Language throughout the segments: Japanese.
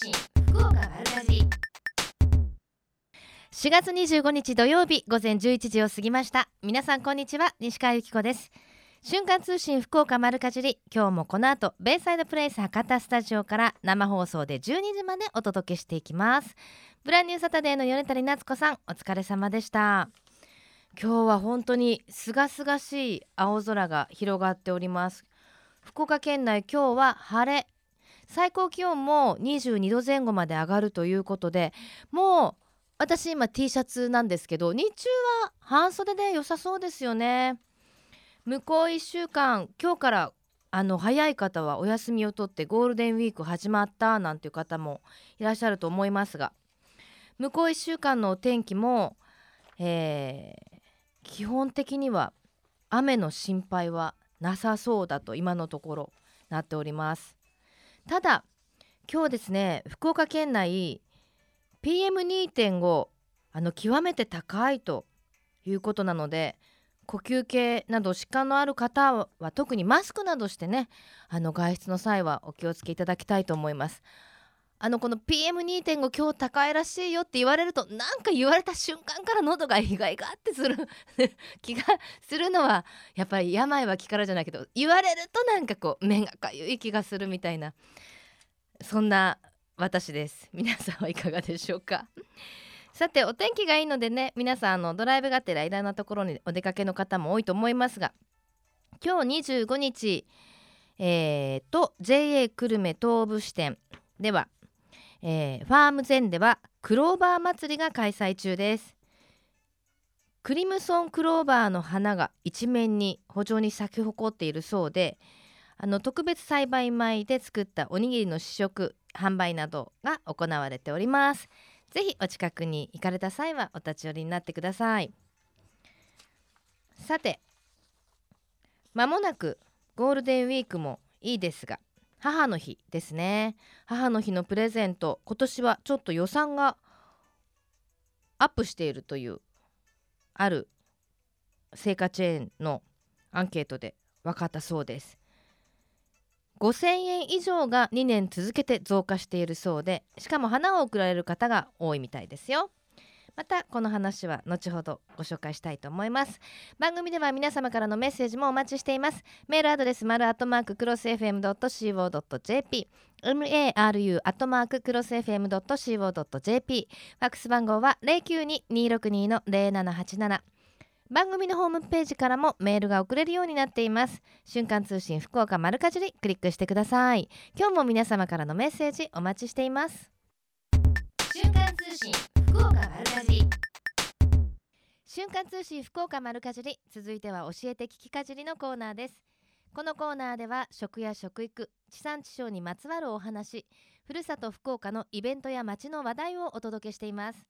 信福岡丸かじり。4月25日土曜日午前11時を過ぎました。皆さんこんにちは西川由紀子です。瞬間通信福岡丸かじり。今日もこの後ベイサイドプレイス博多スタジオから生放送で12時までお届けしていきます。ブランニューサタデーの米谷夏子さんお疲れ様でした。今日は本当に清々しい青空が広がっております。福岡県内今日は晴れ。最高気温も22度前後まで上がるということでもう私今 T シャツなんですけど日中は半袖で良さそうですよね。向こう1週間今日からあの早い方はお休みを取ってゴールデンウィーク始まったなんていう方もいらっしゃると思いますが向こう1週間のお天気も、えー、基本的には雨の心配はなさそうだと今のところなっております。ただ今日ですね福岡県内 PM2.5 あの極めて高いということなので呼吸系など疾患のある方は特にマスクなどしてねあの外出の際はお気をつけいただきたいと思います。あのこの PM2.5 今日高いらしいよって言われるとなんか言われた瞬間から喉が意外がってする気がするのはやっぱり病は気からじゃないけど言われるとなんかこう目がかゆい気がするみたいな。そんな私です。皆さんはいかがでしょうか？さてお天気がいいのでね皆さんあのドライブがてらいろんなところにお出かけの方も多いと思いますが今日25日えーと JA 久留米東部支店ではえー、ファームゼンではクローバー祭りが開催中です。クリムソンクローバーの花が一面に補助に咲き誇っているそうであの特別栽培米で作ったおにぎりの試食販売などが行われております。ぜひお近くに行かれた際はお立ち寄りになってください。さてまもなくゴールデンウィークもいいですが母の日ですね。母の日のプレゼント今年はちょっと予算がアップしているというある生活チェーンのアンケートで分かったそうです。5000円以上が2年続けて増加しているそうでしかも花を贈られる方が多いみたいですよ。またこの話は後ほどご紹介したいと思います。番組では皆様からのメッセージもお待ちしています。メールアドレス丸アットマーククロス FM.co.jp maru アットマーククロス FM.co.jp ファックス番号は092-262-0787番組のホームページからもメールが送れるようになっています。瞬間通信福岡丸かじりクリックしてください。今日も皆様からのメッセージお待ちしています。瞬間通信。かじり瞬間通信福岡丸かじり続いては教えて聞きかじりのコーナーです。このコーナーでは食や食育地産地消にまつわるお話ふるさと福岡のイベントや街の話題をお届けしています。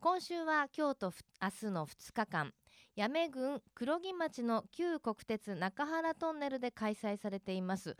今週は今日と明日の2日間八女郡黒木町の旧国鉄中原トンネルで開催されています。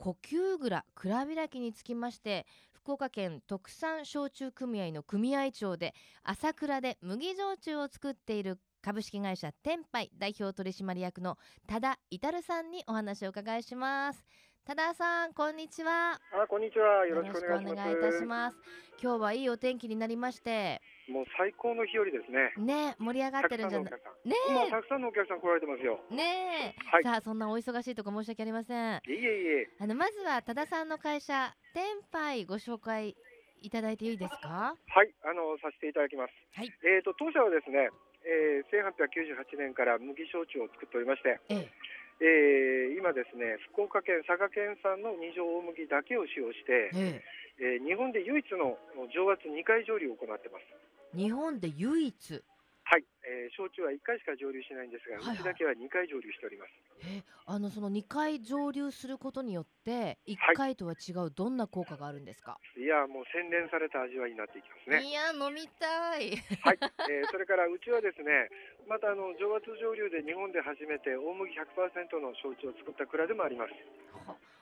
呼吸蔵蔵開きにつきまして福岡県特産焼酎組合の組合長で朝倉で麦焼酎を作っている株式会社天杯代表取締役の多田至さんにお話をお伺いします。多田さんこんにちはあこんにちはよろしくお願いいたします今日はいいお天気になりましてもう最高の日和ですね。ね盛り上がってるんじゃない。ねもうたくさんのお客さん来られてますよ。ねはい、さあそんなお忙しいとこ申し訳ありません。いえいえ。あのまずは多田さんの会社天杯ご紹介いただいていいですか？はいあのさせていただきます。はい。えっ、と当社はですね、えー、1898年から麦焼酎を作っておりまして。えええー、今ですね福岡県佐賀県産の二条大麦だけを使用して、えええー、日本で唯一の上圧2回蒸留を行ってます。日本で唯一？はい、えー、焼酎は1回しか蒸留しないんですが、はいはい、うちだけは2回蒸留しております。えあのその2回蒸留することによって1回とは違うどんな効果があるんですか？はい、いやもう洗練された味わいになっていきますね。いや飲みたい。はい、えー、それからうちはですね、またあの上圧蒸留で日本で初めて大麦100%の焼酎を作った蔵でもあります。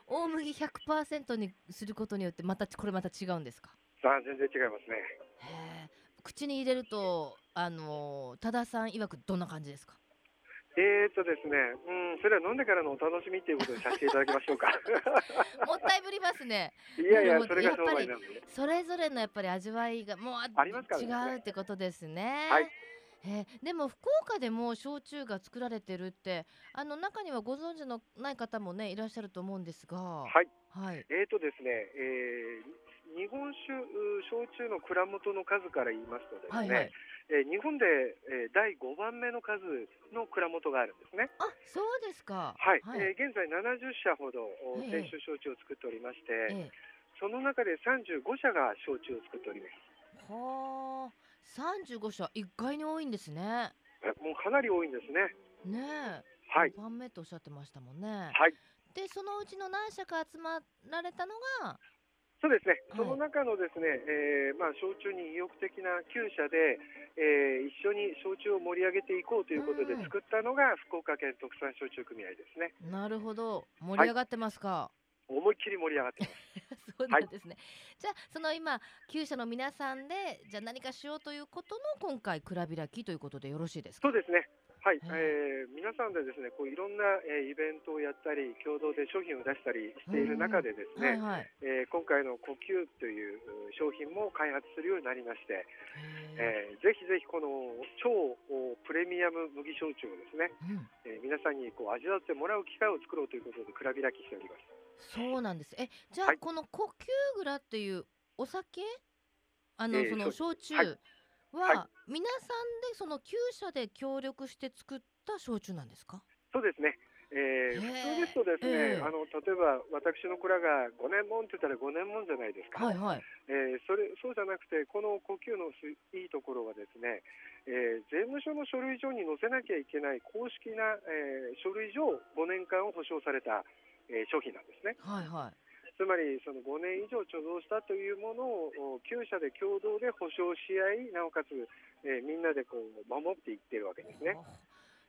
大麦100%にすることによってまたこれまた違うんですか？あ全然違いますね。へ口に入れるとあの多田さん曰くどんな感じですか？えーとですね、うん、それは飲んでからのお楽しみということにさせていただきましょうか。もったいぶりますね。いやいや、それが商売なんで、それぞれのやっぱり味わいがもうあ違うってことですね。はい。えー、でも福岡でも焼酎が作られてるってあの中にはご存知のない方もねいらっしゃると思うんですが、はい、はい、えーとですね、えー、日本酒焼酎の蔵元の数から言いますとですね、はいはい。えー、日本で、えー、第5番目の数の蔵元があるんですね。あそうですか。はい、はい、えー、現在70社ほど清酒焼酎を作っておりまして、えー、その中で35社が焼酎を作っております。はあ、35社、意外に多いんですね。もうかなり多いんですね。ねえ。はい。5番目とおっしゃってましたもんね。はい。で、そのうちの何社か集まられたのが、そうですね、その中のですね、えー、まあ、焼酎に意欲的な9社で、えー、一緒に焼酎を盛り上げていこうということで作ったのが福岡県特産焼酎組合ですね。なるほど、盛り上がってますか？はい、思いっきり盛り上がってます。そうなんですね。はい、じゃあその今9社の皆さんでじゃあ何かしようということの今回蔵開きということでよろしいですか？そうですね。はい、えー、皆さんでですねこういろんな、えー、イベントをやったり共同で商品を出したりしている中でですね、はいはい、えー、今回の呼吸という商品も開発するようになりまして、えー、ぜひぜひこの超プレミアム麦焼酎をですね、うん、えー、皆さんにこう味わってもらう機会を作ろうということで蔵開きしております。そうなんです。え、じゃあ、はい、この呼吸蔵っていうお酒？あの、その焼酎、はい。は、皆さんでその9社で協力して作った焼酎なんですか？そうですね。えー、普通ですとですね、あの例えば私の蔵が5年もんって言ったら5年もんじゃないですか、はいはい。えー、それそうじゃなくてこの呼吸のいいところはですね、えー、税務署の書類上に載せなきゃいけない公式な、えー、書類上5年間を保証された、えー、商品なんですね。はいはいつまりその5年以上貯蔵したというものを9社で共同で保証し合いなおかつ、えー、みんなでこう守っていってるわけですね。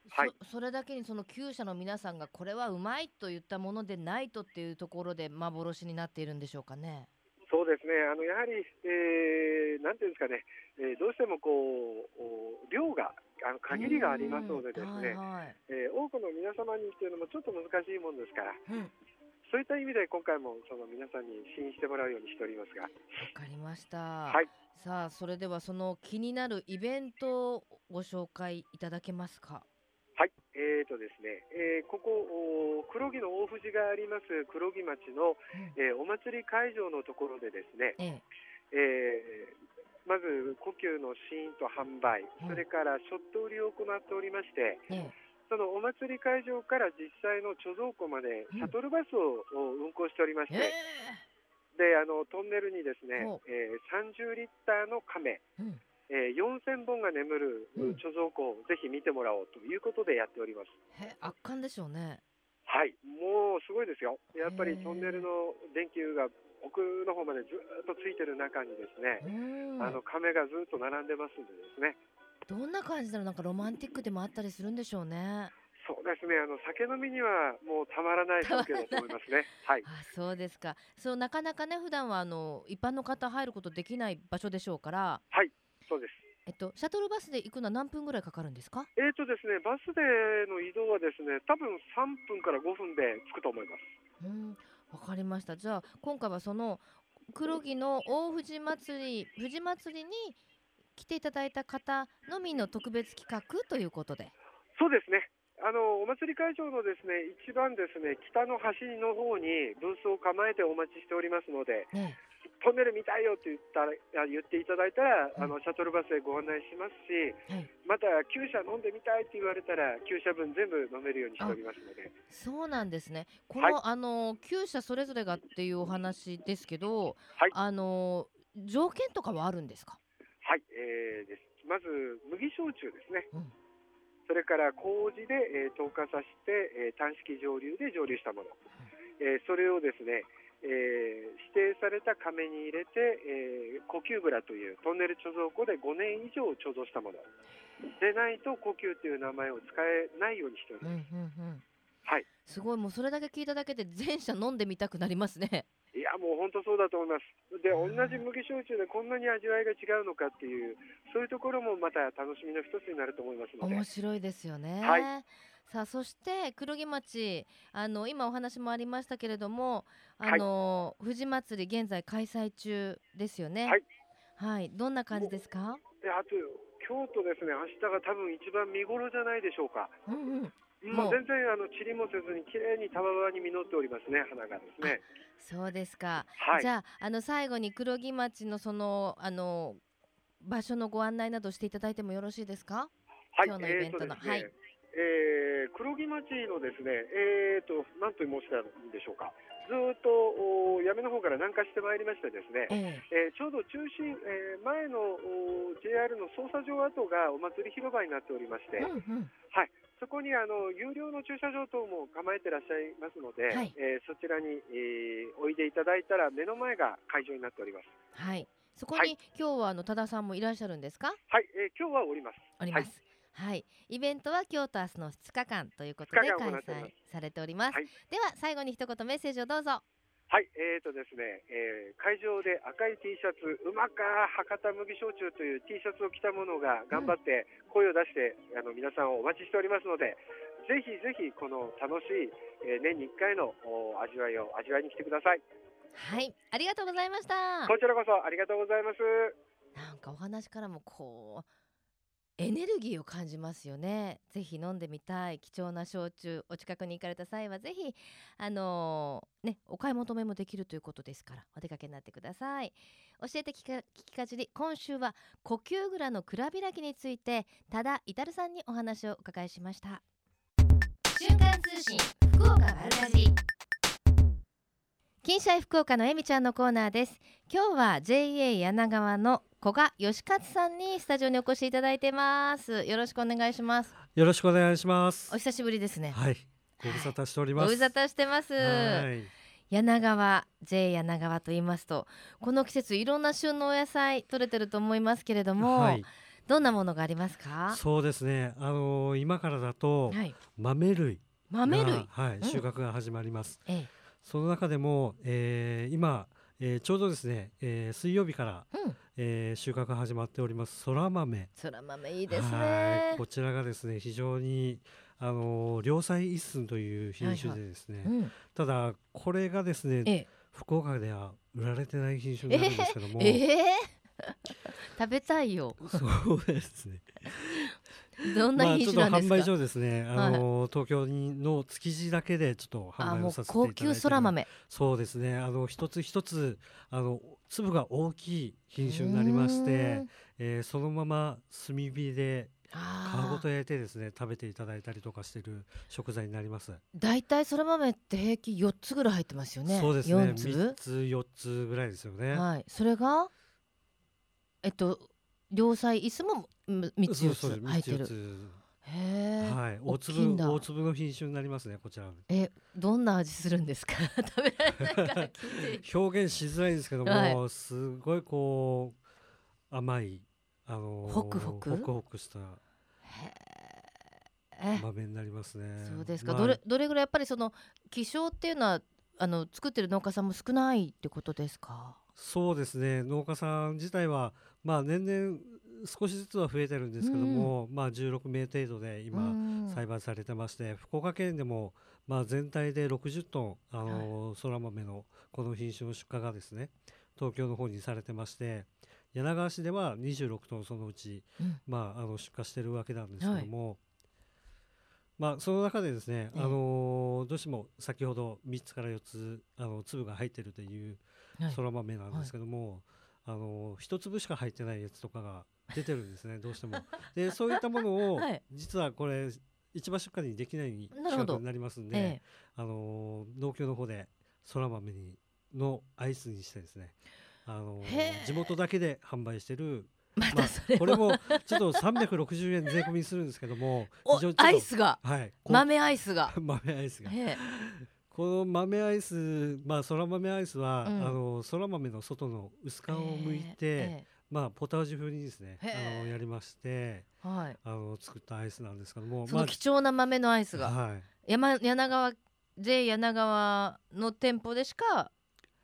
はい、それだけにその9社の皆さんがこれはうまいと言ったものでないとっていうところで幻になっているんでしょうかね。そうですねあのやはり、えー、なんていうんですかね、えー、どうしてもこう量があの限りがありますのでですね、はいはい、えー、多くの皆様にっていうのもちょっと難しいもんですから、うん、そういった意味で今回もその皆さんに試飲してもらうようにしておりますが。わかりました。はい。さあそれではその気になるイベントをご紹介いただけますか？はい。えーとですね、えー、ここ黒木の大藤があります黒木町の、うん、えー、お祭り会場のところでですね。ええ。えー、まず呼吸の試飲と販売、うん、それからショット売りを行っておりまして、ええ。そのお祭り会場から実際の貯蔵庫までシャトルバスを運行しておりまして、であのトンネルにですね、えー、30リッターの亀、うんえー、4000本が眠る貯蔵庫をぜひ見てもらおうということでやっております。圧巻でしょうね。はい、もうすごいですよ。やっぱりトンネルの電球が奥の方までずっとついてる中にですね、あの亀がずっと並んでますんでですね。どんな感じだろうなんかロマンティックでもあったりするんでしょうね。そうですね。あの酒飲みにはもうたまらない風景だと思いますね。はい。あ、そうですか。そうなかなかね普段はあの一般の方入ることできない場所でしょうから。はい。そうです。えっとシャトルバスで行くのは何分ぐらいかかるんですか？えっとですねバスでの移動はですね多分三分から五分で着くと思います。うん。わかりました。じゃあ今回はその黒木の大藤祭り藤祭りに来ていただいた方のみの特別企画ということで。そうですね。あのお祭り会場のですね一番ですね北の端の方にブースを構えてお待ちしておりますので、ね、トンネル見たいよって言ったら言っていただいたら、あのシャトルバスでご案内しますし、はい、また9社飲んでみたいって言われたら9社分全部飲めるようにしておりますので。そうなんですね。この、はい、あの9社それぞれがっていうお話ですけど、はい、あの条件とかはあるんですか？はい、えー、です。まず麦焼酎ですね、うん、それから麹で、えー、糖化させて、えー、単式蒸留で蒸留したもの、うん、えー、それをですね、えー、指定された亀に入れて、えー、呼吸蔵というトンネル貯蔵庫で5年以上貯蔵したものでないと呼吸という名前を使えないようにしております。うんうんうん、はい、すごいもうそれだけ聞いただけで全社飲んでみたくなりますね。本当そうだと思います。で、同じ麦焼酎でこんなに味わいが違うのかっていう、そういうところもまた楽しみの一つになると思いますので。面白いですよね。はい。さあそして黒木町あの今お話もありましたけれどもあの、はい、富士祭り現在開催中ですよね。はい。はい。どんな感じですか？であと京都ですね明日が多分一番見頃じゃないでしょうか。うんうん。もう全然あの塵もせずに綺麗にたわわに実っておりますね花がですね。そうですか。はい、じゃああの最後に黒木町のそのあの場所のご案内などしていただいてもよろしいですか？はい。今日のイベントの、えーね、はい。えー、黒木町のですねえーと何と申したんでしょうか。ずっと八女の方から南下してまいりましてですね、えー、えー、ちょうど中心、えー、前の JR の捜査場跡がお祭り広場になっておりまして、うんうん、はい、そこにあの有料の駐車場等も構えてらっしゃいますので、はい、えー、そちらに、えー、おいでいただいたら目の前が会場になっております。はい。そこに、はい、今日はあの多田さんもいらっしゃるんですか？はい、えー、今日はおります。おります。はい、はい、イベントは今日と明日の2日間ということで開催されております。はい、では最後に一言メッセージをどうぞ。はい、えーとですね、えー、会場で赤い T シャツ、うまか博多麦焼酎という T シャツを着た者が頑張って声を出して、うん、あの皆さんをお待ちしておりますので、ぜひぜひこの楽しい、えー、年に1回の味わいを味わいに来てください。はい、ありがとうございました。こちらこそありがとうございます。なんかお話からもこうエネルギーを感じますよね。ぜひ飲んでみたい。貴重な焼酎。お近くに行かれた際はぜひあのー、ねお買い求めもできるということですからお出かけになってください。教えて聞か聞きかじり。今週は呼吸蔵の蔵開きについて多田至さんにお話をお伺いしました。瞬間通信福岡丸かじ金シャイ福岡のえみちゃんのコーナーです。今日は JA 柳川の古賀義勝さんにスタジオにお越しいただいてます。よろしくお願いします。よろしくお願いします。お久しぶりですね。はい。ご無沙汰しております、ご無沙汰してます。柳川 J 柳川と言いますとこの季節いろんな旬のお野菜取れてると思いますけれども、はい、どんなものがありますか？そうですね。あのー、今からだと、はい、豆類豆類？はい、収穫が始まります、ええ、その中でも、えー、今えー、ちょうどですね、えー、水曜日から、うん、えー、収穫始まっております。そら豆。そら豆いいですね。こちらがですね非常にあの良妻一寸という品種でですね、はいはい。うん、ただこれがですね、ええ、福岡では売られてない品種になるんですけども、えー、食べたいよ。そうですねどんな品種なんですか、まあ、販売所ですね、あの、はい、東京の築地だけでちょっと販売をさせていただいて高級そら豆。そうですね。あの一つ一つあの粒が大きい品種になりまして、えー、そのまま炭火で皮ごと焼いてですね食べていただいたりとかしている食材になります。大体そら豆って平均4つぐらい入ってますよね。そうですね。3つ4つぐらいですよね。はい。それがえっと両サイ椅子も三つ四つ入ってる。はい、大粒大粒の品種になりますねこちら。え、どんな味するんですか？食べられないから表現しづらいんですけども、はい、すごいこう甘いあのホクホク？ホクホクした豆になりますね。そうですか。まあ、どれどれぐらいやっぱりその希少っていうのはあの作ってる農家さんも少ないってことですか？そうですね。農家さん自体はまあ年々少しずつは増えてるんですけども、うん、まあ16名程度で今栽培されてまして、福岡県でもまあ全体で60トンあのそら豆のこの品種の出荷がですね東京の方にされてまして柳川市では26トンそのうち、うん、まああの出荷してるわけなんですけども、はい、まあその中でですね、あのどうしても先ほど3つから4つあの粒が入ってるというそら豆なんですけども、はい。あの一粒しか入ってないやつとかが出てるんですねどうしても。でそういったものを、はい、実はこれ市場出荷にできない企画になりますんで、ええ、あの農協の方でそら豆にのアイスにしてですねあの地元だけで販売してるまあ、これもちょっと360円税込みするんですけども アイスが、はい、豆アイスが。豆アイスが。この豆アイスまあそら豆アイスは、うん、あのそら豆の外の薄皮を剥いて、えー、まあポタージュ風にですねあのやりまして、はい、あの作ったアイスなんですけどもその貴重な豆のアイスが、はい、山柳川 J 柳川の店舗でしか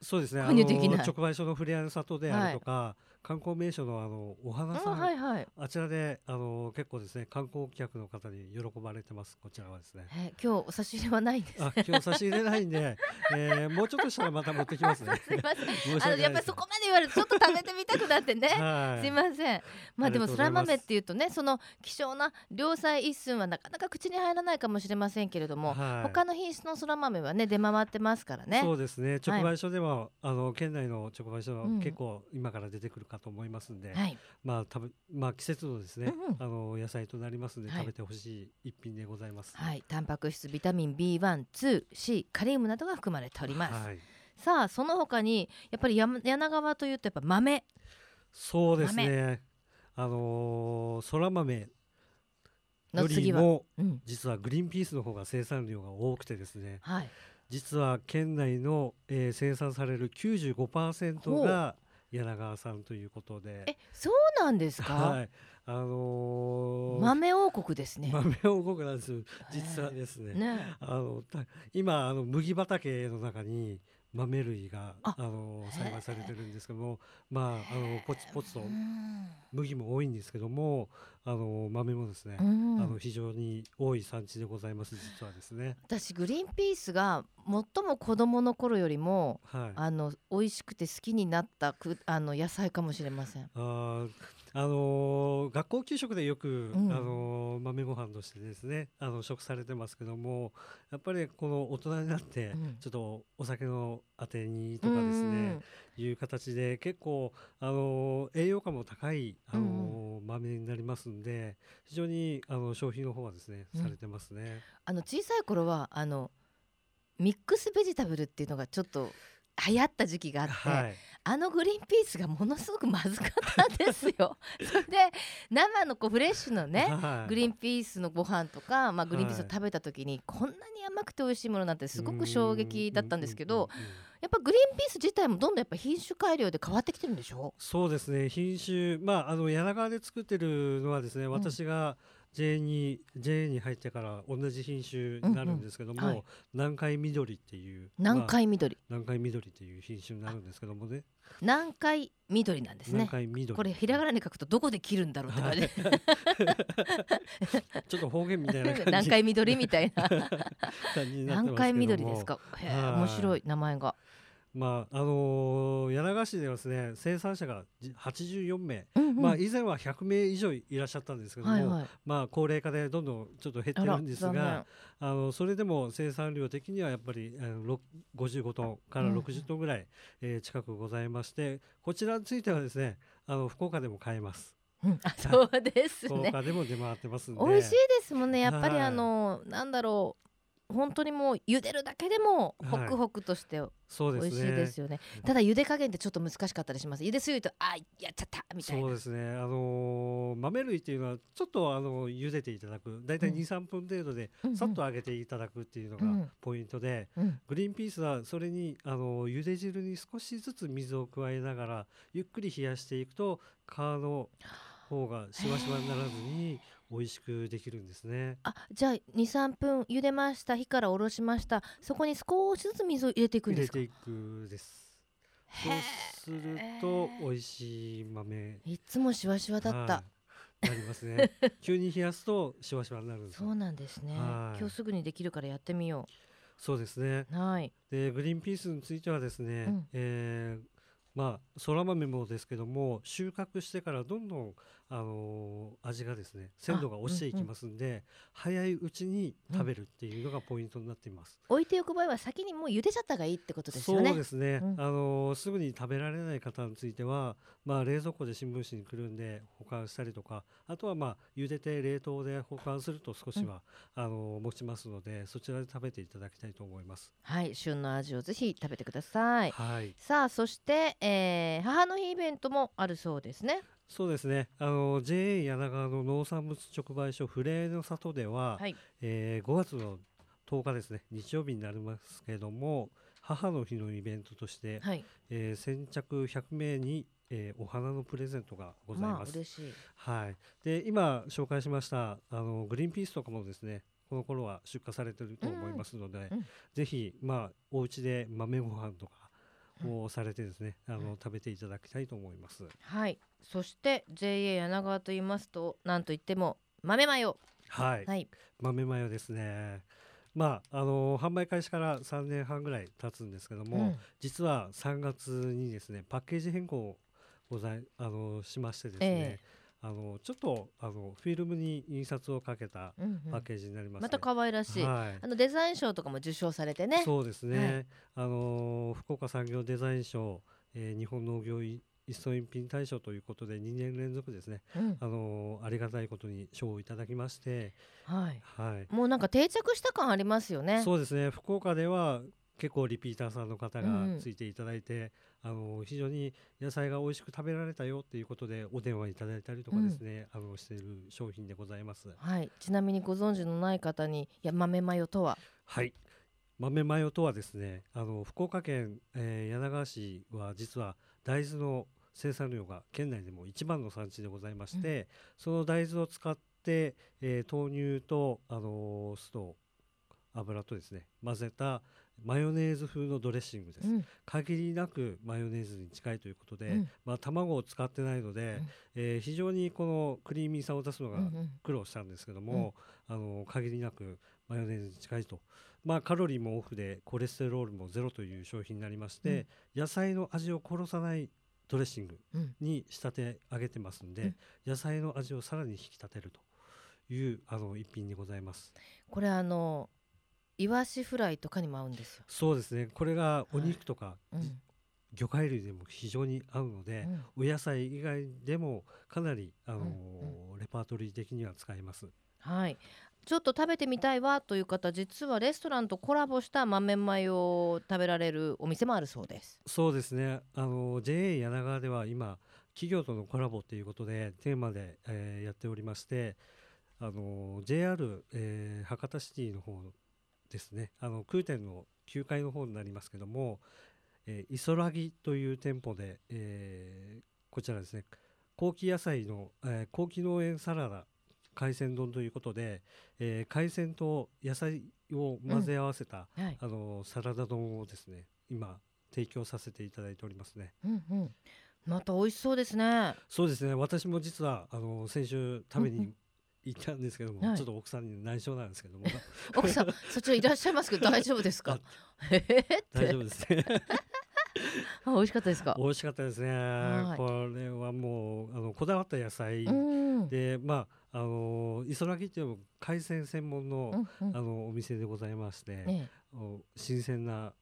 そうですね。購入できない。直売所のふれあいの里であるとか、はい観光名所のあのお花さん、はいはい、あちらであの結構ですね観光客の方に喜ばれてますこちらはですね。えー、今日お差し入れはないんです。あ今日差し入れないんで、えー、もうちょっとしたらまた持ってきますね。すみません。あのやっぱりそこまで言われるとちょっと食べてみたくなってね。はい、すみません。まあでもそら豆っていうとねその希少な良菜一寸はなかなか口に入らないかもしれませんけれども、はい、他の品質のそら豆はね出回ってますからね。そうですね。直売所では、はい、あの県内の直売所、うん、結構今から出てくるかと思いますんで。はい、まあ食べまあ季節のですね、うんうん、あの野菜となりますので、食べてほしい一品でございます、はい、タンパク質ビタミン B1、2、C、カリウムなどが含まれております。はい、さあその他にやっぱり柳川というとやっぱ豆。そうですね。あのー、そら豆よりも、うん、実はグリーンピースの方が生産量が多くてですね。はい。実は県内の、えー、生産される95%が柳川さんということで。えそうなんですか、はい。あのー、豆王国ですね。豆王国なんです実はですね。ね。あの今あの麦畑の中に豆類があの栽培されてるんですけどもまああのポツポツと麦も多いんですけどもあの豆もですね、あの非常に多い産地でございます実はですね。私グリーンピースが最も子供の頃よりも、はい、あの美味しくて好きになったくあの野菜かもしれません。ああのー、学校給食でよく、うん、あのー、豆ご飯としてですねあの食されてますけどもやっぱりこの大人になって、ちょっとお酒のあてにとかですね、うん、いう形で結構、あのー、栄養価も高い、あの豆になりますんで非常にあの消費の方はですね、されてますね。あの小さい頃はあのミックスベジタブルっていうのがちょっと流行った時期があって、はい、あのグリーンピースがものすごくまずかったんですよ。それで生のこうフレッシュのね、はい、グリーンピースのご飯とか、まあ、グリーンピースを食べた時に、こんなに甘くて美味しいものなんてすごく衝撃だったんですけど。やっぱグリーンピース自体もどんどんやっぱ品種改良で変わってきてるんでしょ？そうですね。品種まああの柳川で作ってるのはですね私が、うん JA に JA に入ってから同じ品種になるんですけども、うんうんはい、南海緑っていう南海緑、まあ、南海緑っていう品種になるんですけどもね。南海緑なんですね。南海緑。これひらがなに書くとどこで切るんだろうって感じ、はい、ちょっと方言みたいな感じ。南海緑みたいな。南海緑ですか？へえ面白い名前がまああのー、柳川市ではですね生産者が84名、うんうん、まあ、以前は100名以上いらっしゃったんですけども、はいはい、まあ、高齢化でどんどんちょっと減ってるんですがあのそれでも生産量的にはやっぱりあの55トンから60トンぐらい、うん、えー、近くございましてこちらについてはですねあの福岡でも買えます。うん、あそうですね。福岡でも出回ってますんで。美味しいですもんね。やっぱりあの、はい、なんだろう。本当にもう茹でるだけでもホクホクとして美味しいですよね。はいね、ただ茹で加減ってちょっと難しかったりします。茹ですぎるとあやっちゃったみたいな。そうですね。あのー、豆類っていうのはちょっとあの茹でていただく。だいたい23分程度でさっと揚げていただくっていうのがポイントで、うんうん、グリーンピースはそれにあの茹で汁に少しずつ水を加えながらゆっくり冷やしていくと皮の方がしわしわにならずに美味しくできるんですね。あ、じゃあ二三分茹でました、火から下ろしました。そこに少しずつ水を入れていくんですか？入れていくです。そうすると美味しい豆。いつもしわしわだった。なりますね。急に冷やすとしわしわになるんですそうなんですね。今日すぐにできるからやってみよう。そうですね。はい。でグリーンピースについてはですね、うん、えーまあ、そら豆もですけども収穫してからどんどん、あのー、味がですね鮮度が落ちていきますんで、うんうん、早いうちに食べるっていうのがポイントになっています、うん、置いておく場合は先にもう茹でちゃったがいいってことですよね。そうですね、うん、あのー、すぐに食べられない方については、まあ、冷蔵庫で新聞紙にくるんで保管したりとかあとはまあ茹でて冷凍で保管すると少しは、あのー、持ちますのでそちらで食べていただきたいと思います。はい。旬の味をぜひ食べてください、はい、さあそしてえー、母の日イベントもあるそうですね。そうですね。あの JA 柳川の農産物直売所フレーの里では、はい、えー、5月の10日ですね、日曜日になりますけれども、母の日のイベントとして、はい、えー、先着100名に、えー、お花のプレゼントがございます。まあ、はい。で今紹介しましたあのグリーンピースとかもですね、この頃は出荷されていると思いますので、うんうん、ぜひまあお家で豆ご飯とかをされてですね、あの食べていただきたいと思います。はい。そして JA 柳川と言いますとなんといっても豆マヨ。はい、はい、豆マヨですね。まああの販売開始から3年半ぐらい経つんですけども、うん、実は3月にですねパッケージ変更ございあのしましてですね、えーあのちょっとあのフィルムに印刷をかけたパッケージになります、ね。うんうん、また可愛らしい、はい、あのデザイン賞とかも受賞されてね。そうですね、はい、あの福岡産業デザイン賞、えー、日本農業一層一品大賞ということで2年連続ですね、うん、あのありがたいことに賞をいただきまして、はい、はい、もうなんか定着した感ありますよね。そうですね。福岡では結構リピーターさんの方がついていただいて、うん、あの非常に野菜が美味しく食べられたよっていうことでお電話いただいたりとかですね、うん、あのしている商品でございます。はい、ちなみにご存知のない方にや豆マヨとは？はい。豆マヨとはですねあの福岡県、えー、柳川市は実は大豆の生産量が県内でも一番の産地でございまして、うん、その大豆を使って、えー、豆乳と、あのー、酢と油とですね混ぜたマヨネーズ風のドレッシングです、うん、限りなくマヨネーズに近いということで、うん、まあ、卵を使ってないので、うん、えー、非常にこのクリーミーさを出すのが苦労したんですけども、うん、あの限りなくマヨネーズに近いと、まあ、カロリーもオフでコレステロールもゼロという商品になりまして、野菜の味を殺さないドレッシングに仕立て上げてますんで、野菜の味をさらに引き立てるというあの一品でございます。これあのイワシフライとかにも合うんですよ。そうですね。これがお肉とか、はい。うん、魚介類でも非常に合うので、うん、お野菜以外でもかなりあのーうんうん、レパートリー的には使えます。はい。ちょっと食べてみたいわという方実はレストランとコラボした豆マヨを食べられるお店もあるそうです。そうですね。あの JA 柳川では今企業とのコラボということでテーマで、えー、やっておりましてあの JR、えー、博多シティの方ですねあの空店の9階の方になりますけども、えー、イソラギという店舗で、えー、こちらですね高級野菜の、えー、高級農園サラダ海鮮丼ということで、えー、海鮮と野菜を混ぜ合わせた、うんはい、あのサラダ丼をですね今提供させていただいておりますね。うんうん、また美味しそうですね。そうですね。私も実はあの先週食べに行ったんですけども、はい、ちょっと奥さんに内緒なんですけども。奥さんそちらいらっしゃいますけど 大丈夫ですか？大丈夫ですね。美味しかったですか？美味しかったですね、これはもうあのこだわった野菜。でまああの磯らぎっていうのも海鮮専門のうんうん、あのお店でございまして、ね、新鮮な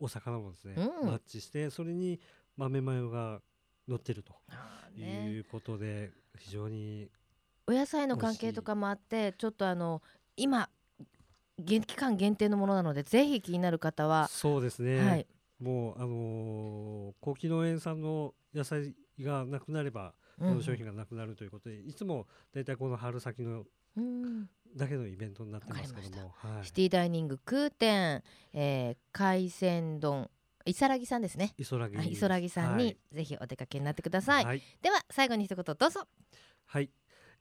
お魚もですね、うん、マッチしてそれに豆マヨが乗ってるということで、非常にお野菜の関係とかもあってちょっとあの今期間限定のものなのでぜひ気になる方はそうですね、はい、もうあのー、高機農園産の野菜がなくなればこの商品がなくなるということで、うん、いつも大体この春先のだけのイベントになってますけども、はい、シティダイニング空店、えー、海鮮丼いさらぎさんですね。いそらぎ。いそらぎさんに、ぜひお出かけになってください。はい、では最後に一言どうぞ。はい。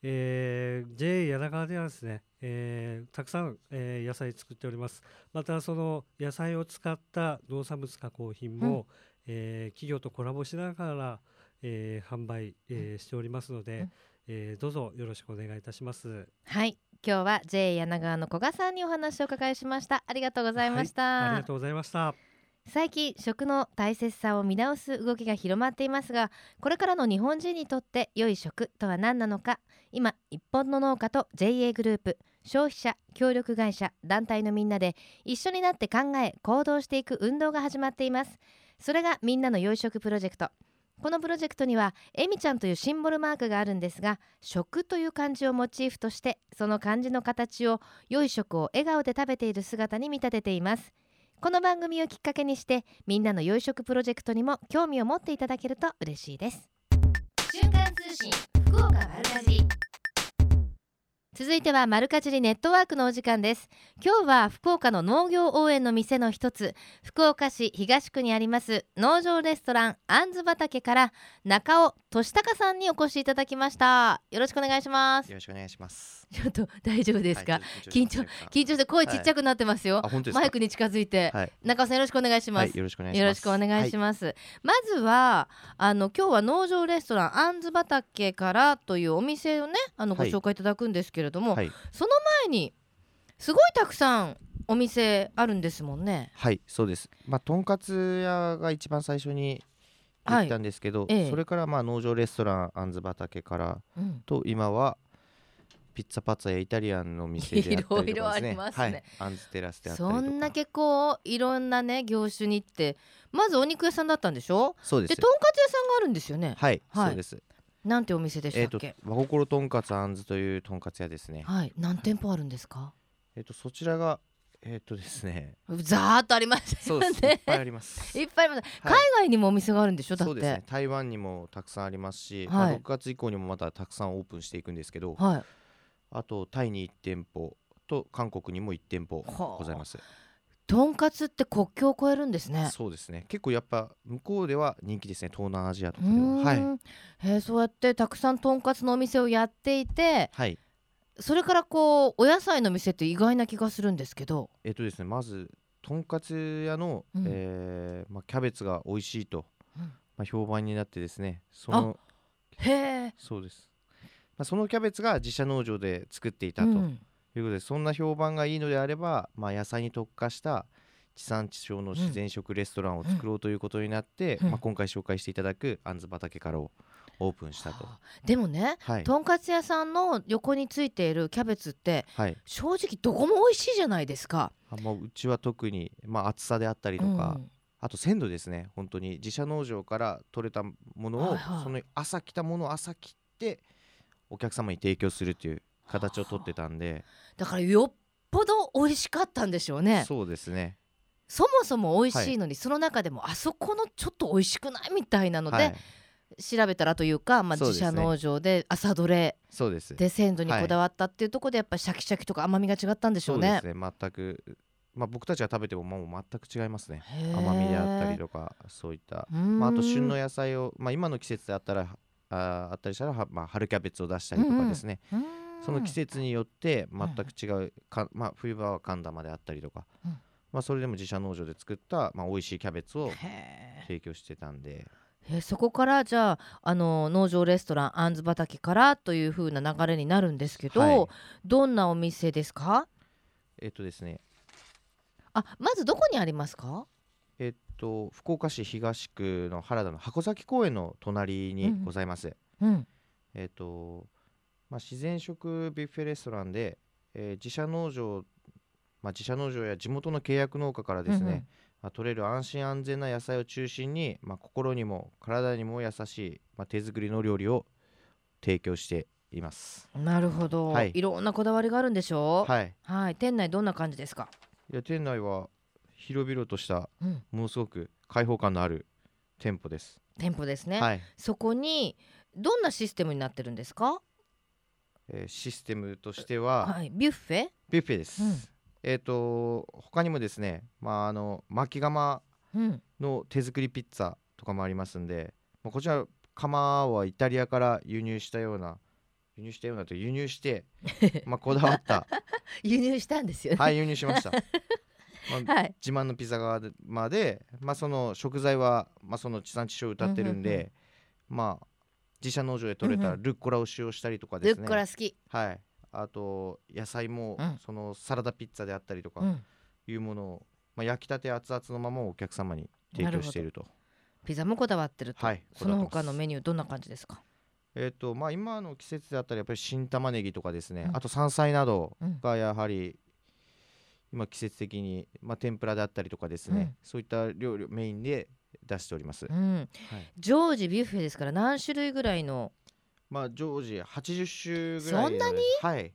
えー、JA 柳川ではですね、えー、たくさん、えー、野菜作っております。またその野菜を使った農産物加工品も、うん、えー、企業とコラボしながら、えー、販売、えー、しておりますので、うん、えー、どうぞよろしくお願いいたします。はい。今日は JA 柳川の古賀さんにお話を伺いしました。ありがとうございました、はい、ありがとうございました最近食の大切さを見直す動きが広まっていますがこれからの日本人にとって良い食とは何なのか今日本の農家と JA グループ消費者協力会社団体のみんなで一緒になって考え行動していく運動が始まっています。それがみんなの良い食プロジェクト。このプロジェクトにはえみちゃんというシンボルマークがあるんですが食という漢字をモチーフとしてその漢字の形を良い食を笑顔で食べている姿に見立てています。この番組をきっかけにしてみんなの良い食プロジェクトにも興味を持っていただけると嬉しいです。瞬間通信福岡丸かじ続いては丸かじりネットワークのお時間です。今日は福岡の農業応援の店の一つ福岡市東区にあります農場レストランあんず畑から中尾俊孝さんにお越しいただきました。よろしくお願いします。よろしくお願いします ちょっと大丈夫ですか、はい、緊張緊張して声ちっちゃくなってますよ、はい、マイクに近づいて、はい、中尾さんよろしくお願いします、よろしくお願いします。まずはあの今日は農場レストランあんず畑からというお店をねあのご紹介いただくんですけれども、その前にすごいたくさんお店あるんですもんね。はいそうです。まあとんかつ屋が一番最初に行ったんですけど、はい。ええ、それからまあ農場レストランあんず畑から、うん、と今はピッツァパッツァやイタリアンの店であったりとかですね。いろいろありますね。はい、アンズテラスであったりそんな結構いろんなね業種に行ってまずお肉屋さんだったんでしょ？そうです。でとんかつ屋さんがあるんですよね。はい、はい、そうです。なんてお店でしたっけ、えー、和心とんかつあんずというとんかつ屋ですね。はい。何店舗あるんですか？えっ、ー、とそちらがえっ、ー、とですね。ざーっとありますよね。いっぱいあります。いっぱいあります、はい、海外にもお店があるんでしょ？だって。そうですね。台湾にもたくさんありますし、はい。まあ、6月以降にもまたたくさんオープンしていくんですけど、はい、あとタイに1店舗と韓国にも1店舗ございます。とんかつって国境を越えるんですね。そうですね。結構やっぱ向こうでは人気ですね。東南アジアとかでは。はい。えー、そうやってたくさんとんかつのお店をやっていて、はい。それからこうお野菜の店って意外な気がするんですけど。えっとですね。まずとんかつ屋の、うん、えー、まあキャベツが美味しいと、うん、まあ評判になってですね。そのへえ。そうです。まあ、そのキャベツが自社農場で作っていたということで、そんな評判がいいのであれば、まあ、野菜に特化した地産地消の自然食レストランを作ろうということになって、まあ、今回紹介していただくあんず畑からをオープンしたと、はあ、でもね、はい、とんかつ屋さんの横についているキャベツって、はい、正直どこも美味しいじゃないですか。あもううちは特に、まあ、厚さであったりとか、うん、あと鮮度ですね本当に。自社農場から取れたものを、はいはい、その朝来たものを朝切ってお客様に提供するっていう形をとってたんで。だからよっぽど美味しかったんでしょうね。そうですね。そもそも美味しいのに、はい、その中でもあそこのちょっと美味しくないみたいなので、はい、調べたらというか、まあ、自社農場で朝どれそうです。で鮮度にこだわったっていうところでやっぱりシャキシャキとか甘みが違ったんでしょうね。そうですね。全くまあ、僕たちが食べてももう全く違いますね。甘みであったりとかそういった、まあ、あと旬の野菜を、まあ、今の季節であったらああったりしたら、まあ、春キャベツを出したりとかですね、うんうん、その季節によって全く違うか、まあ、冬場は寒玉であったりとか、うん、まあ、それでも自社農場で作った、まあ、美味しいキャベツを提供してたんで。えそこからじゃああの農場レストランあんず畑からという風な流れになるんですけど、はい、どんなお店ですか？えっとですね。あまずどこにありますか？えっと福岡市東区の原田の箱崎公園の隣にございます。うん、えっとまあ、自然食ビュッフェレストランで、えー、自社農場、まあ、自社農場や地元の契約農家からですね、うんうん、まあ、取れる安心安全な野菜を中心に、まあ、心にも体にも優しい、まあ、手作りの料理を提供しています。なるほど、はい、いろんなこだわりがあるんでしょう？はい、はい、店内どんな感じですか？いや店内は広々とした、うん、ものすごく開放感のある店舗です。店舗ですね、はい、そこにどんなシステムになってるんですか、えー、システムとしては、はい、ビュッフェ？ビュッフェです、うん、えっ、ー、と他にもですね、まあ、あの巻き窯の手作りピッツァとかもありますんで、まあ、こちら窯はイタリアから輸入したような輸入したようなと輸入して まあこだわった。輸入したんですよ、ね、はい輸入しましたまあ、はい、自慢のピザ窯まで、まあ、その食材は、まあ、その地産地消を歌ってるんで、うんうんうん、まあ自社農場で採れたルッコラを使用したりとかですね、ルッコラ好き。はい。あと野菜も、うん、そのサラダピッツァであったりとかいうものを、まあ、焼きたて熱々のままお客様に提供していると。ピザもこだわってると、はい、その他のメニューどんな感じですか？えーとまあ、今の季節であったらやっぱり新玉ねぎとかですね、うん、あと山菜などがやはり今季節的に、まあ、天ぷらであったりとかですね、うん、そういった料理をメインで出しております、うん。はい、常時ビュッフェですから何種類ぐらいの？まあ常時80種ぐらいそんなに？はい。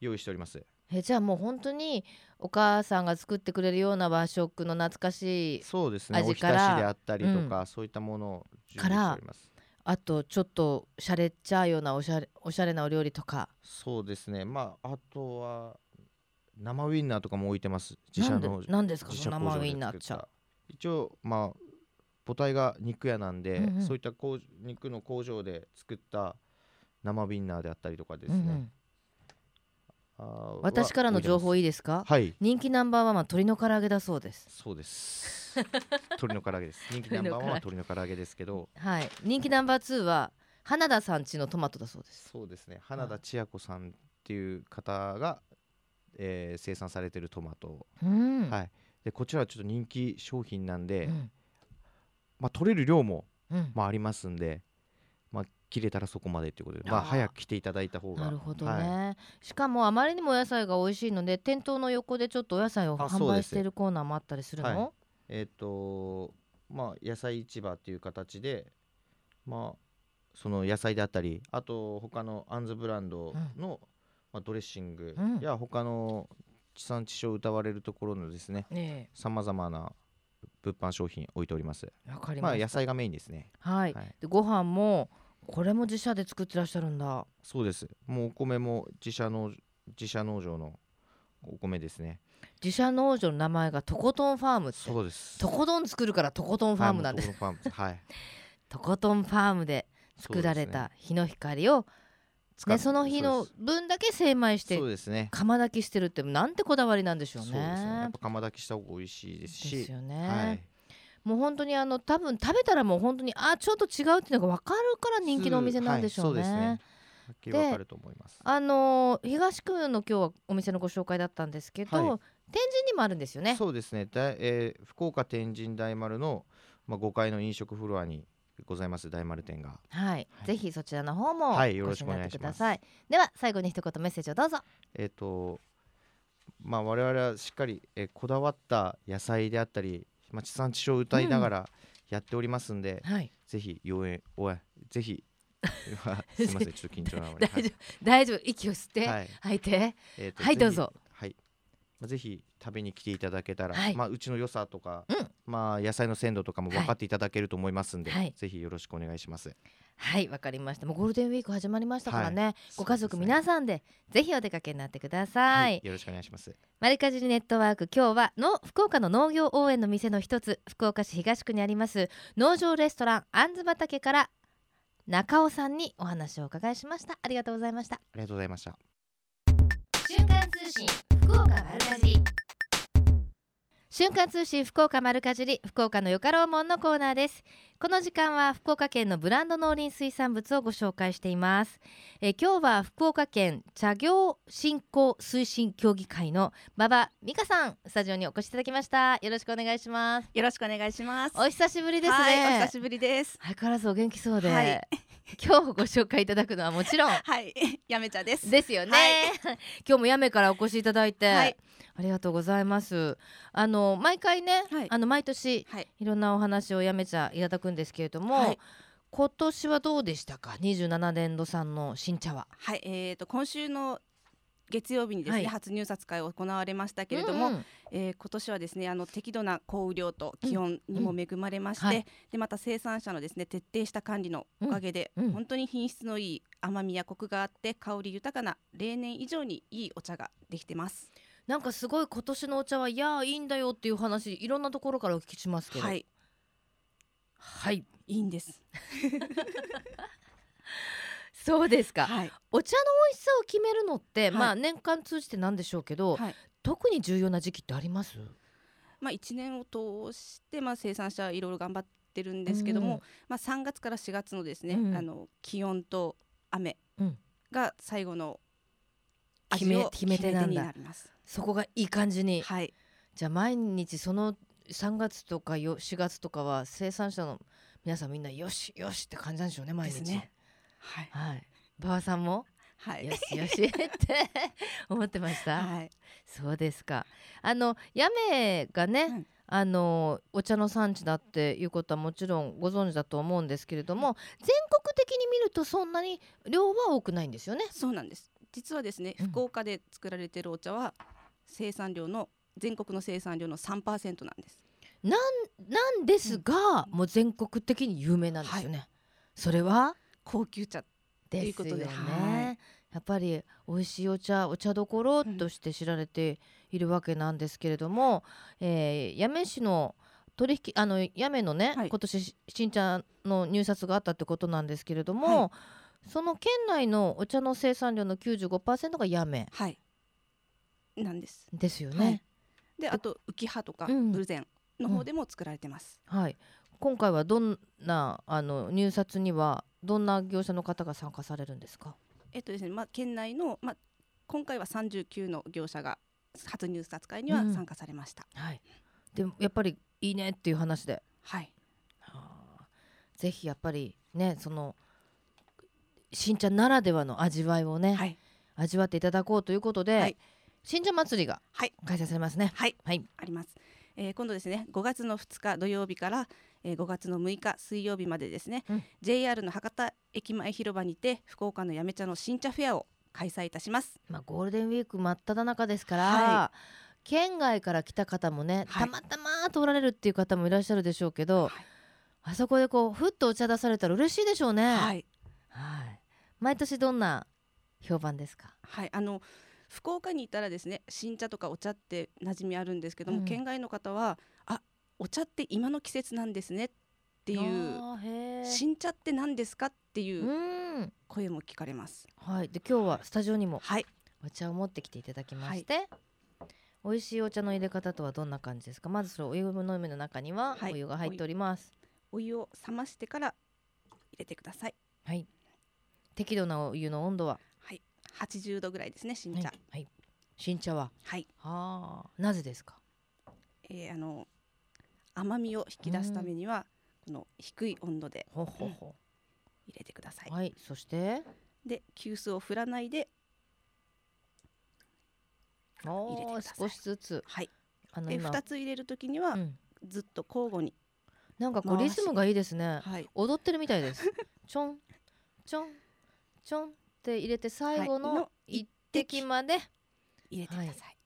用意しております。えじゃあもう本当にお母さんが作ってくれるような和食の懐かしいそうですね。おひたしであったりとか、うん、そういったものを準備しております。あとちょっとしゃれっちゃうようなおしゃれおしゃれなお料理とか。そうですね。まああとは生ウインナーとかも置いてます。自社の何ですか生ウインナーちゃ一応まあ母体が肉屋なんで、うんうん、そういった肉の工場で作った生ウインナーであったりとかですね、うんうん、私からの情報いいですか？はい。人気ナンバーワンは鶏の唐揚げだそうです。そうです。鶏の唐揚げです。人気ナンバーワンは鶏の唐揚げ。ですけど。はい。人気ナンバーツーは花田さんちのトマトだそうです。そうですね。花田千秋子さんっていう方が、えー生産されてるトマト、うん、はい。でこちらはちょっと人気商品なんで、うん。まあ取れる量もうん。まあありますんでまあ切れたらそこまでということでまあ早く来ていただいた方がなるほどはい。ね、しかもあまりにもお野菜が美味しいので店頭の横でちょっとお野菜を販売しているコーナーもあったりするの、はい。えっ、とまあ野菜市場っていう形でまあその野菜であったりあと他のアンズブランドの、まあ、ドレッシングうん。や他の地産地消を歌われるところのですねねさまざまな物販商品置いております。えわかりまあ野菜がメインですね。はい、はい。でご飯もこれも自社で作ってらっしゃるんだ。そうです。もうお米も自社農自社農場のお米ですね。自社農場の名前がとことんファームって。そうです。とことん作るからとことんファームなんです、とことんファーム。で作られた日の光をね、その日の分だけ精米してそうですね。釜炊きしてるってなんてこだわりなんでしょうね。そうですね。やっぱ釜炊きした方が美味しいですし。ですよね。はい。もう本当にあの多分食べたらもう本当にあちょっと違うっていうのが分かるから人気のお店なんでしょうね。はいそうですね。はっきりわかると思います。あのー東区の今日はお店のご紹介だったんですけど、はい。天神にもあるんですよね。そうですね。だい、えー福岡天神大丸の、まあ、5階の飲食フロアにございます大丸店が。はい、はい。ぜひそちらの方もはいよろしくお願いします。では最後に一言メッセージをどうぞ。えっ、とまあ我々はしっかり、えーこだわった野菜であったり、まあ、地産地消を歌いながらやっておりますんで、はい、ぜひ応援おいぜひ すいませんちょっと緊張なので大丈夫、大丈夫息を吸って、はい、吐いて。えーはいどうぞぜひ食べに来ていただけたら、はいまあ、うちの良さとか、うんまあ、野菜の鮮度とかも分かっていただけると思いますんで、はいぜひよろしくお願いします。はい、わかりました。もうゴールデンウィーク始まりましたからね。はいご家族皆さんでぜひお出かけになってくださ。はいい、よろしくお願いします。マリカジリネットワーク今日はの福岡の農業応援の店の一つ福岡市東区にあります農場レストランあんず畑から中尾さんにお話をお伺いしましたありがとうございましたありがとうございました。瞬間通信福岡丸かじり。瞬間通信福岡丸かじり福岡のよかろうもんのコーナーです。この時間は福岡県のブランド農林水産物をご紹介しています。えー今日は福岡県茶業振興推進協議会の馬場美香さんスタジオにお越しいただきました。よろしくお願いします。よろしくお願いします。お久しぶりですね。はい、お久しぶりです。相変わらずお元気そうで、はい 今日ご紹介いただくのはもちろん。はい、やめちゃです。ですよね、はい。今日もやめからお越しいただいて、はい。ありがとうございます。あの毎回ね、はい。あの毎年はい、いろんなお話をやめちゃいただくんですけれども、はい。今年はどうでしたか？27年度産の新茶は。はい、えっ、と今週の月曜日にですね、はい。初入札会を行われましたけれども、うんうん。えー今年はですねあの適度な降雨量と気温にも恵まれまして、うんはい。でまた生産者のですね徹底した管理のおかげで、うんうん。本当に品質のいい甘みやコクがあって香り豊かな例年以上にいいお茶ができてます。なんかすごい今年のお茶はいやーいいんだよっていう話いろんなところからお聞きしますけど。はい、はい。いいんです。そうですか、はい、お茶の美味しさを決めるのって、はい。まあ年間通じてなんでしょうけど、はい。特に重要な時期ってあります？まあ、1年を通して、まあ、生産者いろいろ頑張ってるんですけども、うんまあ、3月から4月のですね、うん。あの気温と雨うん。が最後の決め決め手なんだ。になります。そこがいい感じに。はい、じゃあ毎日その3月とかよ4月とかは生産者の皆さんみんなよしよしって感じなんでしょうね毎日。ね。はい、はい。馬場さんも？はい、よしよしって 思ってました、はい、そうですか。あの八女がね、うん。あのお茶の産地だっていうことはもちろんご存知だと思うんですけれども全国的に見るとそんなに量は多くないんですよね？そうなんです。実はですね、うん。福岡で作られているお茶は生産量の全国の生産量の3%なんです。なんですが、もう全国的に有名なんですよね。それは？高級茶ということでね。やっぱり美味しいお茶お茶どころとして知られているわけなんですけれども、えー八女市の取引あの八女のね、はい。今年新茶の入札があったってことなんですけれども、その県内のお茶の生産量の95%が八女。はい、なんです。ですよね。はい、であと浮葉とかブルゼンの方でも作られてます。うんうん、はい。今回はどんなあの入札にはどんな業者の方が参加されるんですか？えっとですね、まあ県内のまあ今回は39の業者が初入札会には参加されました。うん、はい。でもやっぱりいいねっていう話で。はい。はあ、ぜひやっぱりねその新茶ならではの味わいをね、はい、味わっていただこうということで、はい、新茶祭りが開催されますね。はい、はい、あります。えー、今度ですね5月の2日土曜日から、えー、5月の6日水曜日までですね、うん、JR の博多駅前広場にて福岡のやめ茶の新茶フェアを開催いたします。まあゴールデンウィーク真っ只中ですから、はい、県外から来た方もね、はい、たまたま通られるっていう方もいらっしゃるでしょうけど、はい、あそこでこうふっとお茶出されたら嬉しいでしょうね。はい。はい。毎年どんな評判ですか？はい。あの福岡にいたらですね新茶とかお茶って馴染みあるんですけども、うん、県外の方はあお茶って今の季節なんですねっていう新茶って何ですかっていう声も聞かれます。はい、で今日はスタジオにもお茶を持ってきていただきまして、はい、美味しいお茶の入れ方とはどんな感じですか？まずそのお湯のみの中にはお湯が入っております。はい、お湯を冷ましてから入れてください。はい。適度なお湯の温度は？80度ぐらいですね新茶、はい、はい、新茶は？はい。はあ。なぜですか、えー、あの甘みを引き出すためにはこの低い温度でほほほ入れてください。はいそして？で急須を振らないで入れてください。少しずつ。はい。あので2つ入れるときには、うん、ずっと交互になんかこうリズムがいいですね、はい、踊ってるみたいです。ちょんちょんちょんって入れて最後の一滴まで。入れてください。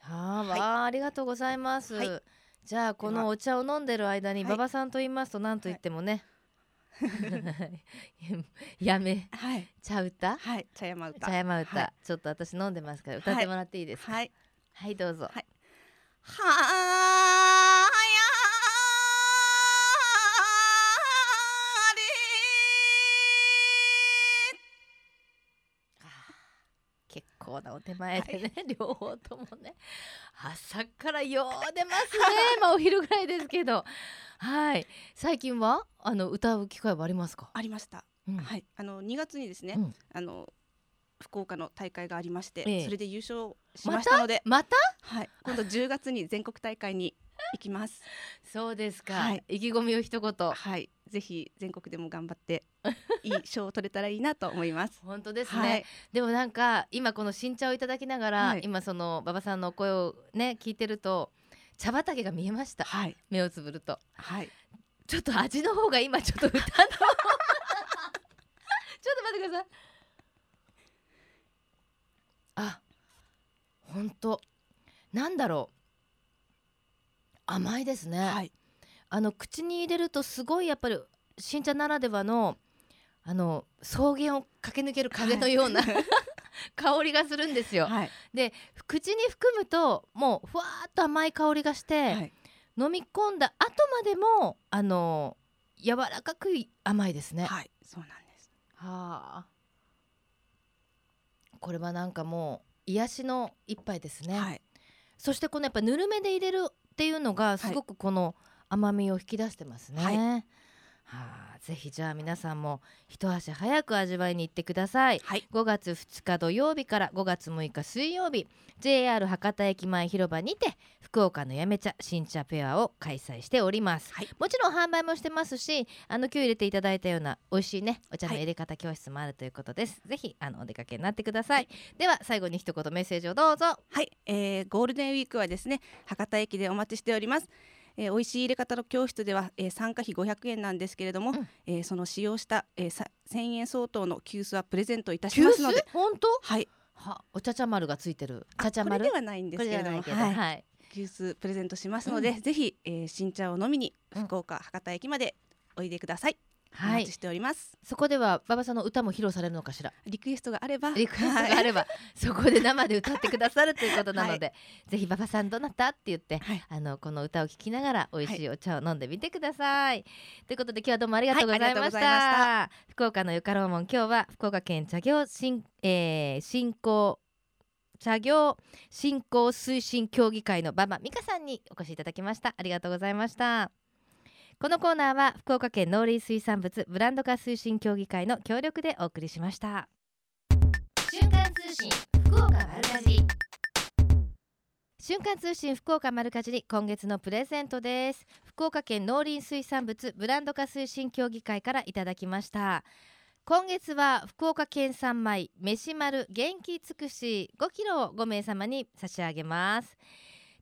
はあ、はい、あありがとうございます。はい、じゃあこのお茶を飲んでる間に馬場さんと言いますと何と言ってもね、やめ、はい、茶歌、はい、茶山歌、茶山歌、はい、ちょっと私飲んでますから歌ってもらっていいですか？はい、はい、どうぞ。はい、はあ。構なお手前でね、はい、両方ともね朝からよう出ますね。まあお昼ぐらいですけど。はい。最近はあの歌う機会はありますか？ありました、うん、はい。あの2月にですね、うん、あの福岡の大会がありまして、ええ、それで優勝しましたのでまた？はい。今度10月に全国大会に行きます。そうですか、はい、意気込みを一言。はい。ぜひ全国でも頑張っていい賞を取れたらいいなと思います。本当ですね、はい、でもなんか今この新茶をいただきながら、はい、今その馬場さんの声をね聞いてると茶畑が見えました、はい、目をつぶると、はい、ちょっと味の方が今ちょっと歌の ちょっと待ってください。あ本当。なんだろう。甘いですね、はい、あの口に入れるとすごいやっぱり新茶ならではのあの草原を駆け抜ける風のような、はい、香りがするんですよ。はい、で口に含むともうふわっと甘い香りがして、はい、飲み込んだ後までもあの柔らかく甘いですね。はい、そうなんです。はあ。これはなんかもう癒しの一杯ですね。はい、そしてこのやっぱぬるめで入れるっていうのがすごくこの甘みを引き出してますね。はい、はあ、ぜひじゃあ皆さんも一足早く味わいに行ってください、はい、5月2日土曜日から5月6日水曜日 JR 博多駅前広場にて福岡のやめ茶新茶ペアを開催しております、はい、もちろん販売もしてますしあの今日入れていただいたような美味しいねお茶の入れ方教室もあるということです、はい、ぜひあのお出かけになってください、はい、では最後に一言メッセージをどうぞ。はい、えー、ゴールデンウィークはですね博多駅でお待ちしておりますえー、美味しい入れ方の教室では、えー、参加費500円なんですけれども、うん、えー、その使用した、えー、1000円相当の急須はプレゼントいたしますので本当？はい。はお茶茶丸がついてる？茶茶丸？ではないんですけれどもはい、はい、急須プレゼントしますので、うん、ぜひ、えー、新茶を飲みに福岡、博多駅までおいでください。はい、お待ちしております。そこでは馬場さんの歌も披露されるのかしら？リクエストがあれば、リクエストがあれば、そこで生で歌ってくださるということなので、はい、ぜひ馬場さんどなたって言って、はい、あのこの歌を聴きながら美味しいお茶を飲んでみてください。ということで今日はどうもありがとうございました。福岡のよかろうもん今日は福岡県茶業新、えー、振興茶業振興推進協議会の馬場美香さんにお越しいただきましたありがとうございましたこのコーナーは福岡県農林水産物ブランド化推進協議会の協力でお送りしました。瞬間通信福岡丸かじり。瞬間通信福岡丸かじり今月のプレゼントです。福岡県農林水産物ブランド化推進協議会からいただきました。今月は福岡県産米飯丸元気尽くし5キロを5名様に差し上げます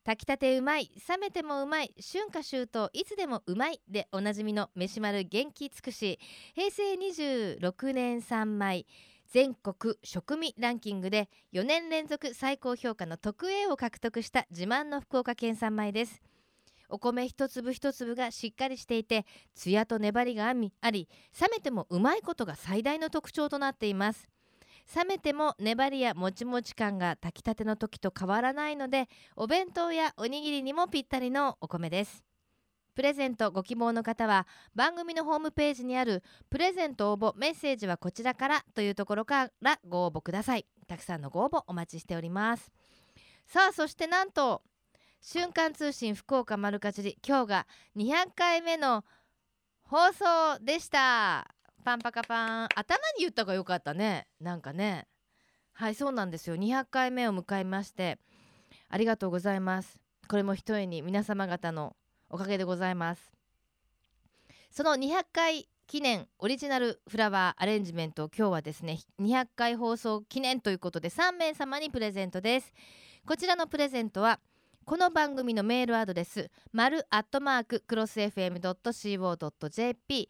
炊きたてうまい冷めてもうまい春夏秋冬いつでもうまいでおなじみの飯丸元気尽くし平成26年産米全国食味ランキングで4年連続最高評価の特 A を獲得した自慢の福岡県産米です。お米一粒一粒がしっかりしていてツヤと粘りがあり冷めてもうまいことが最大の特徴となっています。冷めても粘りやもちもち感が炊きたての時と変わらないのでお弁当やおにぎりにもぴったりのお米です。プレゼントご希望の方は番組のホームページにあるプレゼント応募メッセージはこちらからというところからご応募ください。たくさんのご応募お待ちしております。さあそしてなんと瞬間通信福岡丸かじり今日が200回目の放送でした。パンパカパン。頭に言った方がよかったね。なんかね。はいそうなんですよ。200回目を迎えましてありがとうございます。これもひとえに皆様方のおかげでございます。その200回記念オリジナルフラワーアレンジメントを今日はですね200回放送記念ということで3名様にプレゼントです。こちらのプレゼントはこの番組のメールアドレス丸アットマーククロス FM.co.jp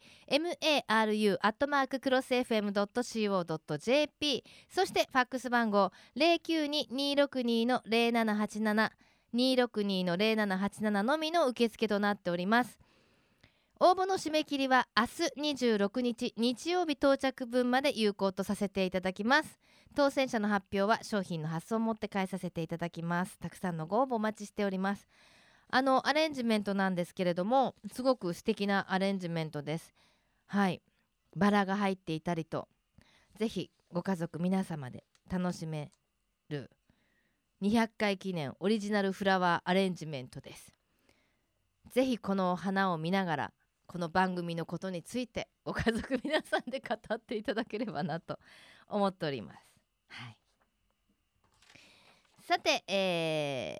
maru アットマーククロス FM.co.jp そしてファックス番号092-262の0787 262の0787のみの受付となっております。応募の締め切りは明日26日日曜日到着分まで有効とさせていただきます。当選者の発表は商品の発送を持って返させていただきます。たくさんのご応募お待ちしております。あのアレンジメントなんですけれどもすごく素敵なアレンジメントです。はい。バラが入っていたりとぜひご家族皆様で楽しめる200回記念オリジナルフラワーアレンジメントです。ぜひこの花を見ながらこの番組のことについてご家族皆さんで語っていただければなと思っております。はい、さて、え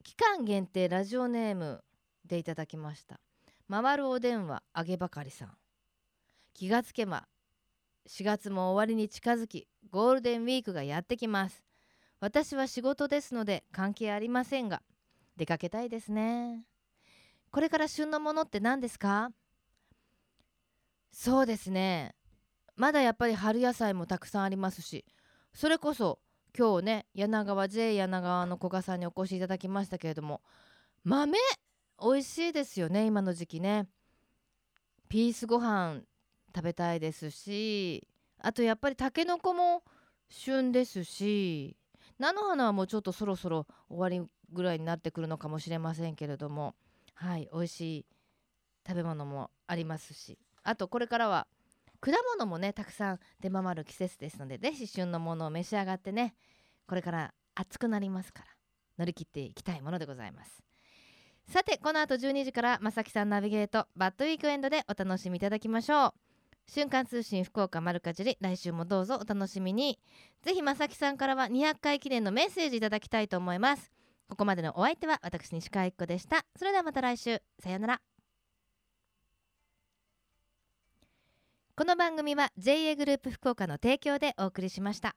ー、期間限定ラジオネームでいただきました。回るお電話あげばかりさん。気がつけば4月も終わりに近づきゴールデンウィークがやってきます。私は仕事ですので関係ありませんが出かけたいですね。これから旬のものって何ですか？そうですね。まだやっぱり春野菜もたくさんありますしそれこそ今日ね柳川 J 柳川の古賀さんにお越しいただきましたけれども豆美味しいですよね今の時期ね。ピースご飯食べたいですしあとやっぱりたけのこも旬ですし菜の花はもうちょっとそろそろ終わりぐらいになってくるのかもしれませんけれどもはい美味しい食べ物もありますし。あとこれからは果物もねたくさん出回る季節ですので是非旬のものを召し上がってねこれから暑くなりますから乗り切っていきたいものでございます。さてこの後12時からまさきさんナビゲートバッドウィークエンドでお楽しみいただきましょう。瞬間通信福岡丸かじり来週もどうぞお楽しみに。ぜひまさきさんからは200回記念のメッセージいただきたいと思います。ここまでのお相手は私西川一子でした。それではまた来週。さようなら。この番組は JA グループ福岡の提供でお送りしました。